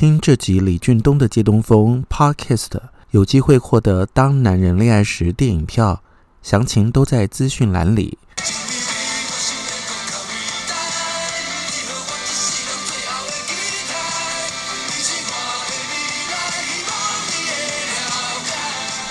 听这集李俊东的借东风 Podcast，有机会获得《当男人恋爱时》电影票，详情都在资讯栏里。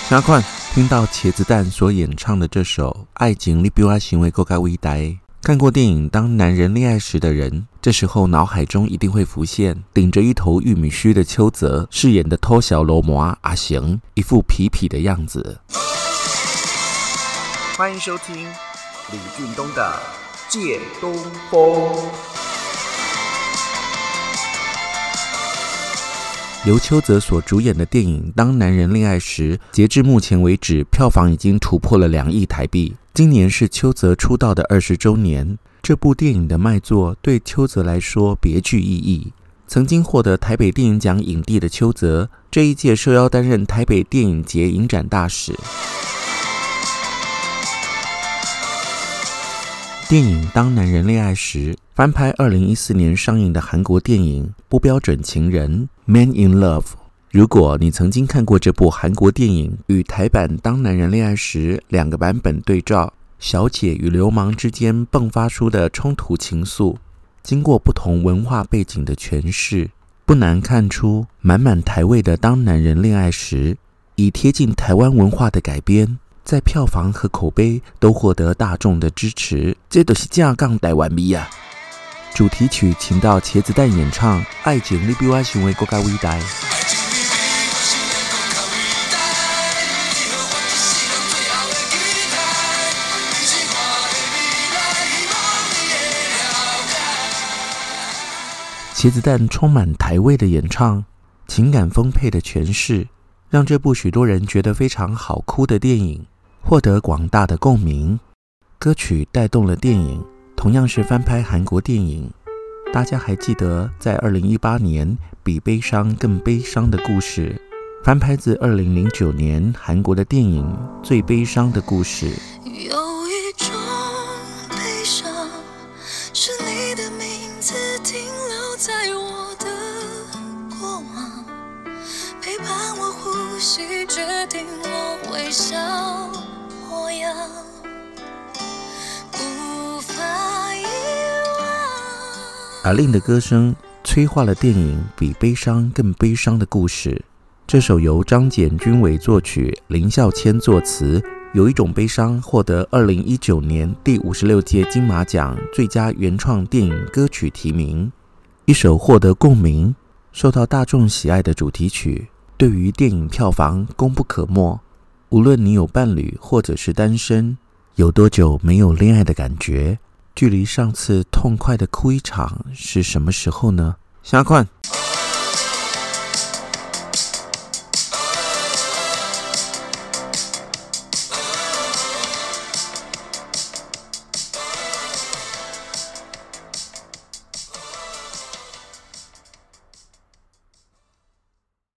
加快听到茄子蛋所演唱的这首《爱情你比我行为更加伟大》。看过电影《当男人恋爱时》的人，这时候脑海中一定会浮现顶着一头玉米须的邱泽饰演的偷小罗摩阿行，一副痞痞的样子。欢迎收听李俊东的《借东风》。由邱泽所主演的电影《当男人恋爱时》，截至目前为止，票房已经突破了两亿台币。今年是邱泽出道的二十周年，这部电影的卖座对邱泽来说别具意义。曾经获得台北电影奖影帝的邱泽，这一届受邀担任台北电影节影展大使。电影《当男人恋爱时》翻拍二零一四年上映的韩国电影《不标准情人》（Man in Love）。如果你曾经看过这部韩国电影，与台版《当男人恋爱时》两个版本对照，小姐与流氓之间迸发出的冲突情愫，经过不同文化背景的诠释，不难看出满满台味的《当男人恋爱时》以贴近台湾文化的改编。在票房和口碑都获得大众的支持，这都是正港台湾味啊！主题曲请到茄子蛋演唱，《爱情你比我想的更加伟大》。茄子蛋充满台味的演唱，情感丰沛的诠释，让这部许多人觉得非常好哭的电影。获得广大的共鸣，歌曲带动了电影，同样是翻拍韩国电影。大家还记得在二零一八年《比悲伤更悲伤的故事》翻拍自二零零九年韩国的电影《最悲伤的故事》。有一种悲伤，是你的名字停留在我的过往，陪伴我呼吸，决定我微笑模样。阿令的歌声催化了电影《比悲伤更悲伤的故事》。这首由张简君伟作曲、林孝谦作词，有一种悲伤获得二零一九年第五十六届金马奖最佳原创电影歌曲提名。一首获得共鸣、受到大众喜爱的主题曲，对于电影票房功不可没。无论你有伴侣或者是单身，有多久没有恋爱的感觉？距离上次痛快的哭一场是什么时候呢？下款。